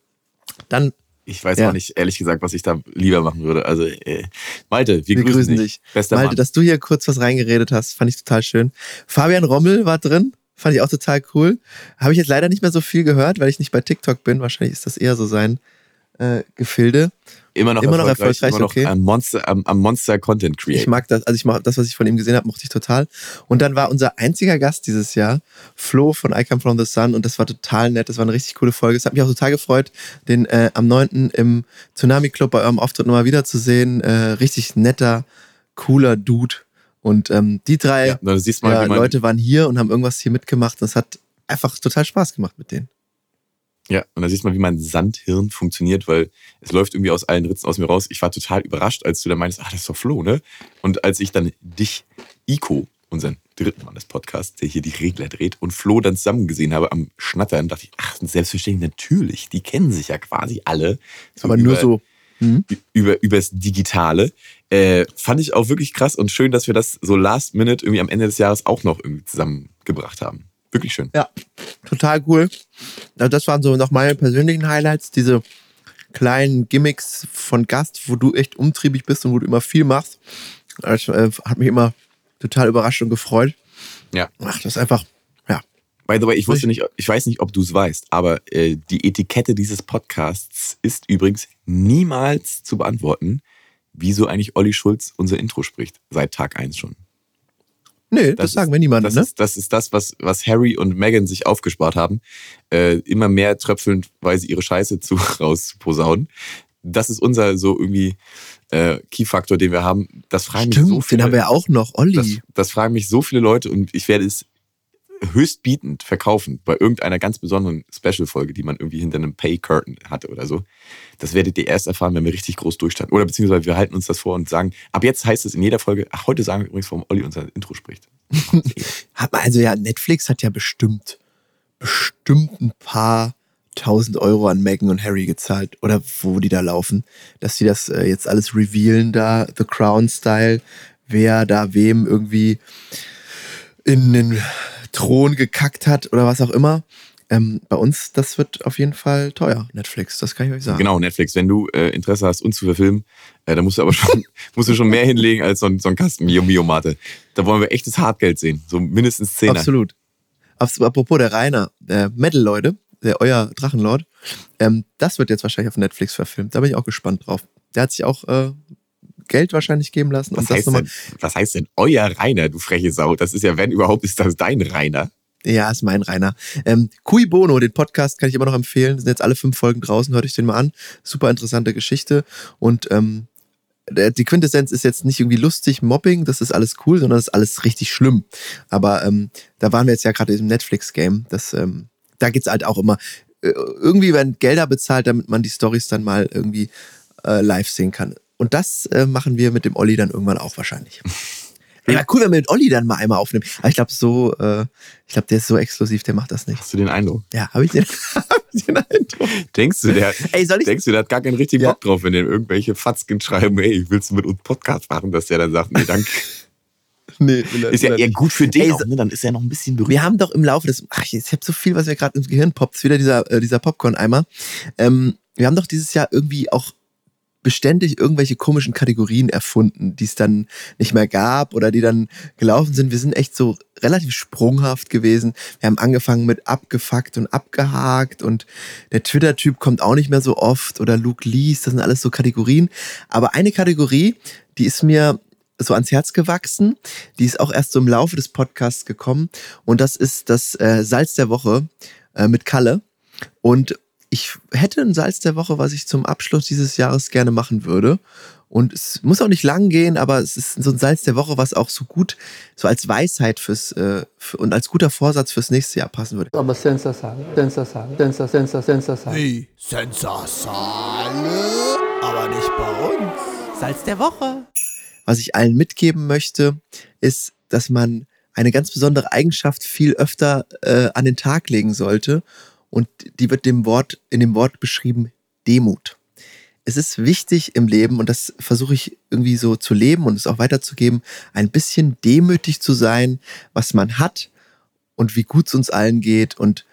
Dann Ich weiß Ja. auch nicht, ehrlich gesagt, was ich da lieber machen würde. Also, äh, Malte, wir, Wir grüßen, grüßen dich. dich. Bester Malte, Mann. dass du hier kurz was reingeredet hast, fand ich total schön. Fabian Rommel war drin, fand ich auch total cool. Habe ich jetzt leider nicht mehr so viel gehört, weil ich nicht bei TikTok bin. Wahrscheinlich ist das eher so sein, äh, Gefilde. Immer noch Immer noch erfolgreich, erfolgreich, immer noch okay. am Monster, am, am Monster Content Creator. Ich mag das, also ich mag das, was ich von ihm gesehen habe, mochte ich total. Und dann war unser einziger Gast dieses Jahr Flo von I Come From The Sun und das war total nett. Das war eine richtig coole Folge. Es hat mich auch total gefreut, den äh, am 9. im Tsunami Club bei eurem Auftritt nochmal wiederzusehen. Äh, richtig netter, cooler Dude. Und ähm, die drei ja, mal, ja, Leute waren hier und haben irgendwas hier mitgemacht. Das hat einfach total Spaß gemacht mit denen. Ja, und da siehst du mal, wie mein Sandhirn funktioniert, weil es läuft irgendwie aus allen Ritzen aus mir raus. Ich war total überrascht, als du da meinst, ach, das ist doch Flo, ne? Und als ich dann dich, Ico, unseren dritten Mann des Podcasts, der hier die Regler dreht, und Flo dann zusammen gesehen habe am Schnattern, dachte ich, ach, selbstverständlich, natürlich, die kennen sich ja quasi alle. Aber nur über- so. Hm? über übers Digitale. Äh, fand ich auch wirklich krass und schön, dass wir das so last minute irgendwie am Ende des Jahres auch noch irgendwie zusammengebracht haben. Wirklich schön. Ja, total cool. Also das waren so noch meine persönlichen Highlights, diese kleinen Gimmicks von Gast, wo du echt umtriebig bist und wo du immer viel machst. Das äh, hat mich immer total überrascht und gefreut. Ja. Ach, das ist einfach, ja. By the way, ich wusste nicht, ich weiß nicht, ob du es weißt, aber äh, die Etikette dieses Podcasts ist übrigens niemals zu beantworten, wieso eigentlich Olli Schulz unser Intro spricht. Seit Tag 1 schon. Nee, das, sagen wir niemandem, Das, ne? ist, das ist das, was, was Harry und Meghan sich aufgespart haben. Äh, immer mehr tröpfelndweise ihre Scheiße zu, rauszuposaunen. Das ist unser so irgendwie äh, Key-Faktor, den wir haben. Das fragen mich Stimmt, so viele, den haben wir ja auch noch, Olli. das, das fragen mich so viele Leute und ich werde es höchstbietend verkaufen bei irgendeiner ganz besonderen Special-Folge, die man irgendwie hinter einem Pay-Curtain hatte oder so. Das werdet ihr erst erfahren, wenn wir richtig groß durchstarten. Oder beziehungsweise wir halten uns das vor und sagen, ab jetzt heißt es in jeder Folge, ach, heute sagen wir übrigens, warum Olli unser Intro spricht. Also ja, Netflix hat ja bestimmt, bestimmt ein paar tausend Euro an Meghan und Harry gezahlt. Oder wo die da laufen. Dass die das äh, jetzt alles revealen da, The Crown-Style, wer da wem irgendwie in den Thron gekackt hat oder was auch immer. Ähm, bei uns, das wird auf jeden Fall teuer, Netflix, das kann ich euch sagen. Genau, Netflix, wenn du äh, Interesse hast, uns zu verfilmen, äh, dann musst du aber schon, musst du schon mehr hinlegen als so ein, so ein Kasten Mio Mio Mate. Da wollen wir echtes Hartgeld sehen. So mindestens 10. Absolut. Abs- Apropos der Rainer, äh, Metal-Leute, der euer Drachenlord, ähm, das wird jetzt wahrscheinlich auf Netflix verfilmt. Da bin ich auch gespannt drauf. Der hat sich auch äh, Geld wahrscheinlich geben lassen. Was heißt, denn, was heißt denn euer Rainer, du freche Sau? Das ist ja, wenn überhaupt, ist das dein Rainer. Ja, ist mein Rainer. Ähm, Cui Bono, den Podcast kann ich immer noch empfehlen. Sind jetzt alle fünf Folgen draußen, hört euch den mal an. Super interessante Geschichte. Und ähm, die Quintessenz ist jetzt nicht irgendwie lustig, Mobbing, das ist alles cool, sondern das ist alles richtig schlimm. Aber ähm, da waren wir jetzt ja gerade im Netflix-Game. Das, ähm, da geht's halt auch immer. äh, Irgendwie werden Gelder bezahlt, damit man die Stories dann mal irgendwie äh, live sehen kann. Und das äh, machen wir mit dem Olli dann irgendwann auch wahrscheinlich. Ja, cool, wenn wir mit Olli dann mal einmal aufnehmen. Aber ich glaube, so, äh, ich glaube, der ist so exklusiv, der macht das nicht. Hast du den Eindruck? Ja, habe ich den, hab ich den Eindruck. Denkst du, der, Ey, soll ich? denkst du, der hat gar keinen richtigen Ja. Bock drauf, wenn der irgendwelche Fatzken schreiben, ey, willst du mit uns Podcast machen, dass der dann sagt, nee, danke. Nee, will Ist ja er eher gut für den Ey, auch, ne? Dann ist er noch ein bisschen berühmt. Wir haben doch im Laufe des, ach, ich habe so viel, was mir gerade ins Gehirn poppt, wieder dieser, äh, dieser Popcorn-Eimer. Ähm, wir haben doch dieses Jahr irgendwie auch beständig irgendwelche komischen Kategorien erfunden, die es dann nicht mehr gab oder die dann gelaufen sind. Wir sind echt so relativ sprunghaft gewesen. Wir haben angefangen mit abgefuckt und abgehakt und der Twitter-Typ kommt auch nicht mehr so oft oder Luke Lees, das sind alles so Kategorien. Aber eine Kategorie, die ist mir so ans Herz gewachsen. Die ist auch erst so im Laufe des Podcasts gekommen. Und das ist das äh, Salz der Woche äh, mit Kalle. Und ich hätte ein Salz der Woche, was ich zum Abschluss dieses Jahres gerne machen würde. Und es muss auch nicht lang gehen, aber es ist so ein Salz der Woche, was auch so gut, so als Weisheit fürs äh, für, und als guter Vorsatz fürs nächste Jahr passen würde. Aber sensacional, sensacional, sensacional, sensacional. Wie? Sensasale, aber nicht bei uns. Salz der Woche. Was ich allen mitgeben möchte, ist, dass man eine ganz besondere Eigenschaft viel öfter äh, an den Tag legen sollte. Und die wird dem Wort, in dem Wort beschrieben, Demut. Es ist wichtig im Leben, und das versuche ich irgendwie so zu leben und es auch weiterzugeben, ein bisschen demütig zu sein, was man hat und wie gut es uns allen geht und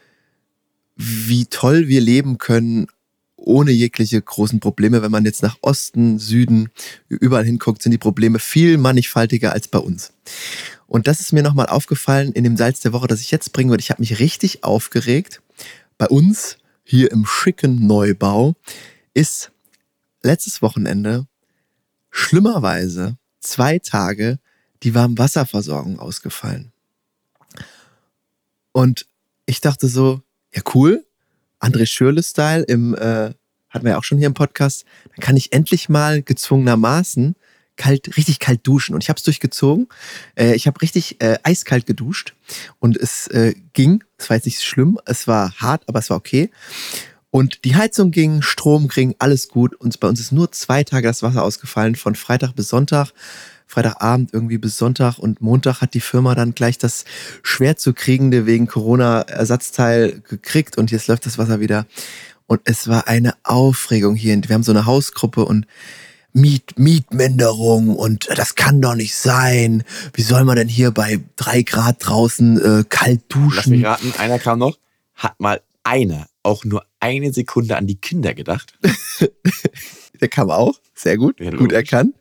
wie toll wir leben können ohne jegliche großen Probleme. Wenn man jetzt nach Osten, Süden, überall hinguckt, sind die Probleme viel mannigfaltiger als bei uns. Und das ist mir nochmal aufgefallen in dem Salz der Woche, das ich jetzt bringen würde. Ich habe mich richtig aufgeregt. Bei uns hier im schicken Neubau ist letztes Wochenende schlimmerweise zwei Tage die Warmwasserversorgung ausgefallen. Und ich dachte so, ja cool, André Schürle-Style äh, hatten wir ja auch schon hier im Podcast, dann kann ich endlich mal gezwungenermaßen kalt, richtig kalt duschen. Und ich habe es durchgezogen. Äh, ich habe richtig äh, eiskalt geduscht und es äh, ging. Es war jetzt nicht schlimm, es war hart, aber es war okay. Und die Heizung ging, Strom ging, alles gut. Und bei uns ist nur zwei Tage das Wasser ausgefallen, von Freitag bis Sonntag. Freitagabend irgendwie bis Sonntag und Montag hat die Firma dann gleich das schwer zu kriegende wegen Corona-Ersatzteil gekriegt und jetzt läuft das Wasser wieder. Und es war eine Aufregung hier. Wir haben so eine Hausgruppe und Miet, Mietminderung und das kann doch nicht sein. Wie soll man denn hier bei drei Grad draußen äh, kalt duschen? Lass mich raten, einer kam noch. Hat mal einer auch nur eine Sekunde an die Kinder gedacht? Der kam auch, sehr gut, Ja, gut erkannt.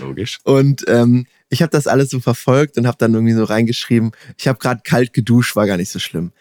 Logisch. Und ähm, ich habe das alles so verfolgt und habe dann irgendwie so reingeschrieben, ich habe gerade kalt geduscht, war gar nicht so schlimm.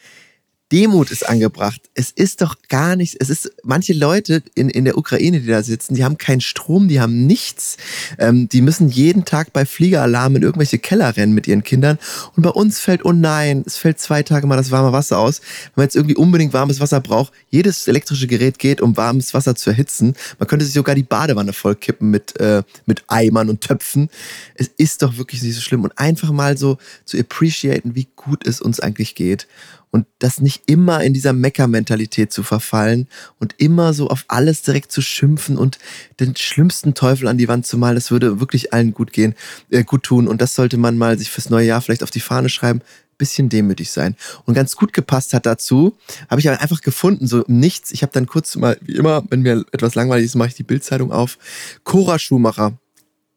Demut ist angebracht. Es ist doch gar nichts. Es ist manche Leute in, in der Ukraine, die da sitzen, die haben keinen Strom, die haben nichts. Ähm, die müssen jeden Tag bei Fliegeralarm in irgendwelche Keller rennen mit ihren Kindern. Und bei uns fällt, oh nein, es fällt zwei Tage mal das warme Wasser aus. Wenn man jetzt irgendwie unbedingt warmes Wasser braucht, jedes elektrische Gerät geht, um warmes Wasser zu erhitzen. Man könnte sich sogar die Badewanne vollkippen mit, äh, mit Eimern und Töpfen. Es ist doch wirklich nicht so schlimm. Und einfach mal so zu appreciaten, wie gut es uns eigentlich geht und das nicht immer in dieser Mecker-Mentalität zu verfallen und immer so auf alles direkt zu schimpfen und den schlimmsten Teufel an die Wand zu malen, das würde wirklich allen gut gehen, äh, gut tun und das sollte man mal sich fürs neue Jahr vielleicht auf die Fahne schreiben, bisschen demütig sein. Und ganz gut gepasst hat dazu, habe ich einfach gefunden, so nichts. Ich habe dann kurz mal, wie immer, wenn mir etwas langweilig ist, mache ich die Bildzeitung auf. Cora Schumacher,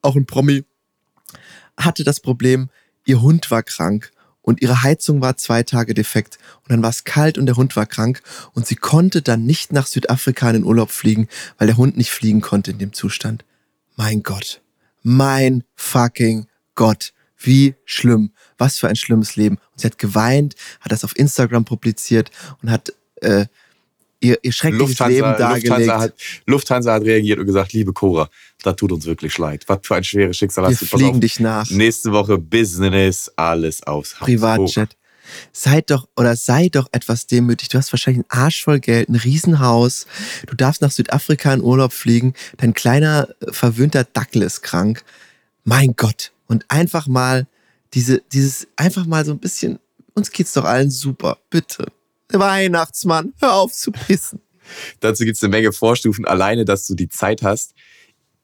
auch ein Promi, hatte das Problem, ihr Hund war krank und ihre Heizung war zwei Tage defekt und dann war es kalt und der Hund war krank und sie konnte dann nicht nach Südafrika in den Urlaub fliegen, weil der Hund nicht fliegen konnte in dem Zustand. Mein Gott. Mein fucking Gott. Wie schlimm. Was für ein schlimmes Leben. Und sie hat geweint, hat das auf Instagram publiziert und hat äh, ihr, ihr schreckliches Leben dargelegt. Lufthansa, hat, Lufthansa hat reagiert und gesagt, liebe Cora, das tut uns wirklich leid. Was für ein schweres Schicksal Wir hast du. Pass fliegen auf. dich nach. Nächste Woche Business, alles aufs Haus. Privatjet. Seid doch oder sei doch etwas demütig. Du hast wahrscheinlich einen Arsch voll Geld, ein Riesenhaus. Du darfst nach Südafrika in Urlaub fliegen. Dein kleiner äh, verwöhnter Dackel ist krank. Mein Gott. Und einfach mal diese, dieses, einfach mal so ein bisschen, uns geht's doch allen super. Bitte. Weihnachtsmann, hör auf zu pissen. Dazu gibt es eine Menge Vorstufen. Alleine, dass du die Zeit hast,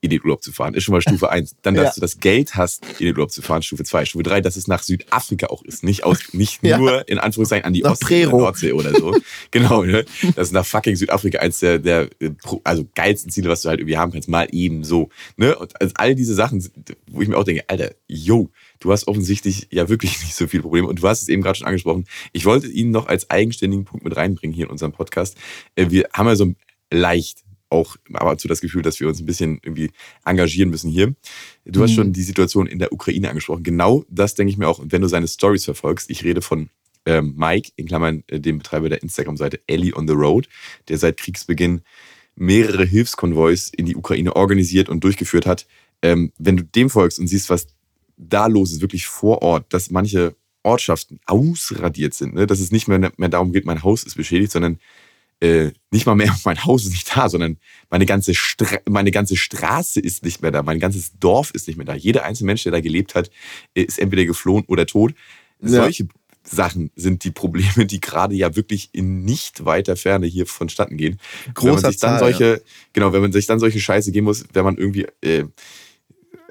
in den Urlaub zu fahren, ist schon mal Stufe 1. Dann, dass Ja. du das Geld hast, in den Urlaub zu fahren, Stufe 2. Stufe 3, dass es nach Südafrika auch ist. Nicht, aus, nicht Ja. nur in Anführungszeichen an die Ostsee. Nordsee oder so. genau, ne? Das ist nach fucking Südafrika eins der, der also geilsten Ziele, was du halt irgendwie haben kannst. Mal eben so. Ne? Und also all diese Sachen, wo ich mir auch denke, Alter, yo, du hast offensichtlich ja wirklich nicht so viele Probleme. Und du hast es eben gerade schon angesprochen. Ich wollte ihn noch als eigenständigen Punkt mit reinbringen hier in unserem Podcast. Äh, Wir haben ja so leicht auch aber zu das Gefühl, dass wir uns ein bisschen irgendwie engagieren müssen hier. Du hast Mhm. schon die Situation in der Ukraine angesprochen. Genau das denke ich mir auch, wenn du seine Stories verfolgst. Ich rede von ähm, Mike, in Klammern äh, dem Betreiber der Instagram-Seite Ellie on the Road, der seit Kriegsbeginn mehrere Hilfskonvois in die Ukraine organisiert und durchgeführt hat. Ähm, wenn du dem folgst und siehst, was da los ist, wirklich vor Ort, dass manche Ortschaften ausradiert sind, ne? dass es nicht mehr, mehr darum geht, mein Haus ist beschädigt, sondern äh, nicht mal mehr, mein Haus ist nicht da, sondern meine ganze, Stra meine ganze Straße ist nicht mehr da, mein ganzes Dorf ist nicht mehr da. Jeder einzelne Mensch, der da gelebt hat, äh, ist entweder geflohen oder tot. Ja. Solche Sachen sind die Probleme, die gerade ja wirklich in nicht weiter Ferne hier vonstatten gehen. wenn Großer man sich dann Zahl, solche, genau, wenn man sich dann solche Scheiße geben muss, wenn man irgendwie äh,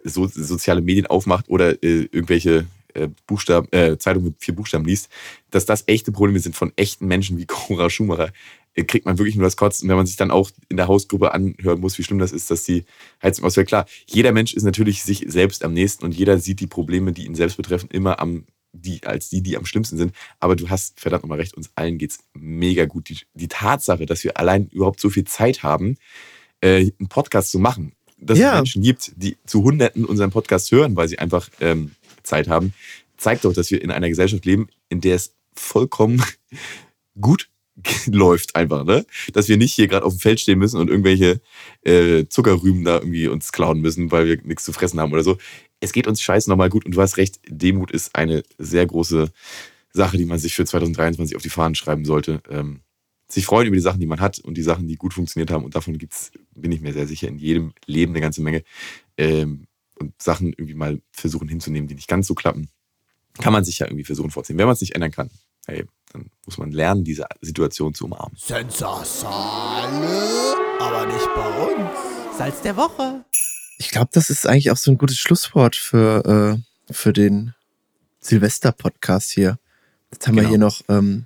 so, soziale Medien aufmacht oder äh, irgendwelche äh, Buchstaben, äh, Zeitungen mit vier Buchstaben liest, dass das echte Probleme sind von echten Menschen wie Cora Schumacher, kriegt man wirklich nur das Kotzen. Und wenn man sich dann auch in der Hausgruppe anhören muss, wie schlimm das ist, dass die Heizung ausfällt. Klar, jeder Mensch ist natürlich sich selbst am nächsten und jeder sieht die Probleme, die ihn selbst betreffen, immer am die, als die, die am schlimmsten sind. Aber du hast verdammt nochmal recht, uns allen geht's mega gut. Die, die Tatsache, dass wir allein überhaupt so viel Zeit haben, äh, einen Podcast zu machen, dass Ja. es Menschen gibt, die zu Hunderten unseren Podcast hören, weil sie einfach ähm, Zeit haben, zeigt doch, dass wir in einer Gesellschaft leben, in der es vollkommen gut läuft einfach, ne? Dass wir nicht hier gerade auf dem Feld stehen müssen und irgendwelche äh, Zuckerrüben da irgendwie uns klauen müssen, weil wir nichts zu fressen haben oder so. Es geht uns scheiß nochmal gut und du hast recht, Demut ist eine sehr große Sache, die man sich für 2023 auf die Fahnen schreiben sollte. Ähm, sich freuen über die Sachen, die man hat und die Sachen, die gut funktioniert haben. Und davon gibt's, bin ich mir sehr sicher, in jedem Leben eine ganze Menge. Ähm, und Sachen irgendwie mal versuchen hinzunehmen, die nicht ganz so klappen, kann man sich ja irgendwie versuchen vorziehen. Wenn man es nicht ändern kann, hey, dann muss man lernen, diese Situation zu umarmen. Sensasale, aber nicht bei uns. Salz der Woche. Ich glaube, das ist eigentlich auch so ein gutes Schlusswort für, äh, für den Silvester-Podcast hier. Jetzt haben wir Genau. hier noch ähm,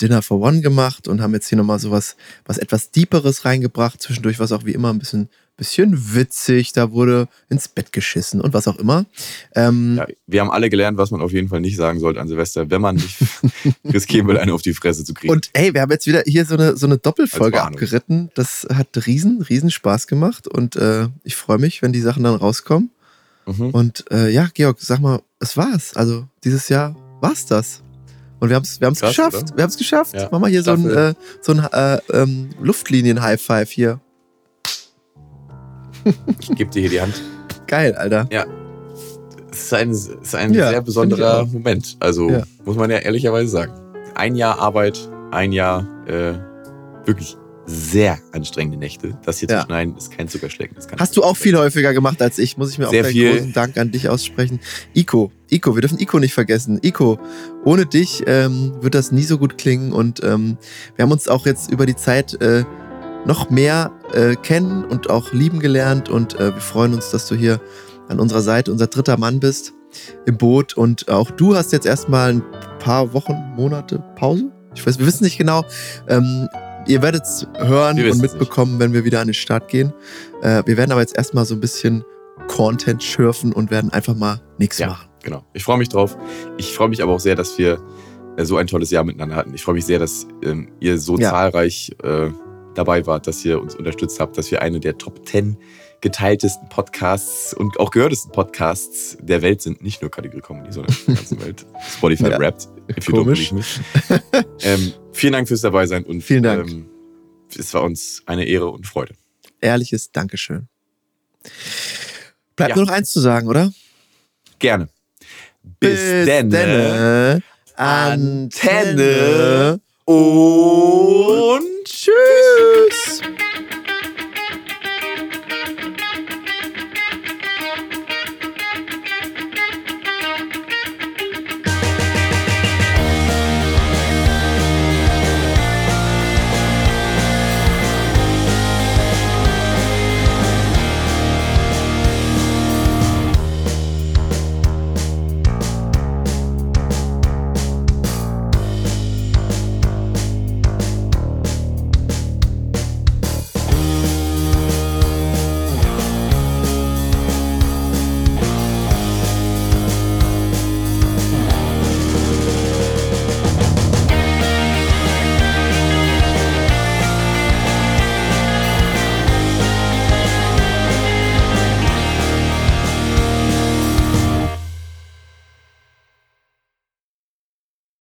Dinner for One gemacht und haben jetzt hier nochmal so was, was etwas Deeperes reingebracht. Zwischendurch war es auch wie immer ein bisschen, bisschen witzig. Da wurde ins Bett geschissen und was auch immer. Ähm, Ja, wir haben alle gelernt, was man auf jeden Fall nicht sagen sollte an Silvester, wenn man nicht riskieren will, eine auf die Fresse zu kriegen. Und ey, wir haben jetzt wieder hier so eine, so eine Doppelfolge abgeritten. Das hat riesen, riesen Spaß gemacht und äh, ich freue mich, wenn die Sachen dann rauskommen. Mhm. Und äh, ja, Georg, sag mal, es war's. Also dieses Jahr war's das. Und wir haben es wir haben's Krass, geschafft. oder? Wir haben es geschafft. Ja. Mach mal hier so ein, Staffel. äh, so ein äh, ähm, Luftlinien-High-Five hier. Ich gebe dir hier die Hand. Geil, Alter. Ja. Es ist ein, es ist ein Ja, sehr besonderer. Moment. Also Ja. muss man ja ehrlicherweise sagen. Ein Jahr Arbeit, ein Jahr äh, wirklich sehr anstrengende Nächte. Das hier Ja. zu schneiden ist kein Zuckerschlecken. Das kann Hast du auch viel häufiger gemacht als ich, muss ich mir auch Sehr gleich viel. großen Dank an dich aussprechen. Ico, Ico, wir dürfen Ico nicht vergessen. Ico, ohne dich ähm, wird das nie so gut klingen und ähm, wir haben uns auch jetzt über die Zeit äh, noch mehr äh, kennen und auch lieben gelernt und äh, wir freuen uns, dass du hier an unserer Seite unser dritter Mann bist im Boot und auch du hast jetzt erstmal ein paar Wochen, Monate Pause. Ich weiß, wir wissen nicht genau. Ähm, ihr werdet es hören und mitbekommen, wenn wir wieder an den Start gehen. Äh, wir werden aber jetzt erstmal so ein bisschen Content schürfen und werden einfach mal nichts Ja, machen. genau. Ich freue mich drauf. Ich freue mich aber auch sehr, dass wir äh, so ein tolles Jahr miteinander hatten. Ich freue mich sehr, dass ähm, ihr so Ja. zahlreich äh, dabei wart, dass ihr uns unterstützt habt, dass wir eine der Top 10 geteiltesten Podcasts und auch gehörtesten Podcasts der Welt sind. Nicht nur Kategorie Comedy, sondern der ganzen Welt. Spotify Ja. Wrapped. Komisch. ähm, vielen Dank fürs dabei sein und Vielen Dank. Ähm, es war uns eine Ehre und Freude. Ehrliches Dankeschön. Bleibt Ja. nur noch eins zu sagen, oder? Gerne. Bis, denn. denne. Antenne Antenne. und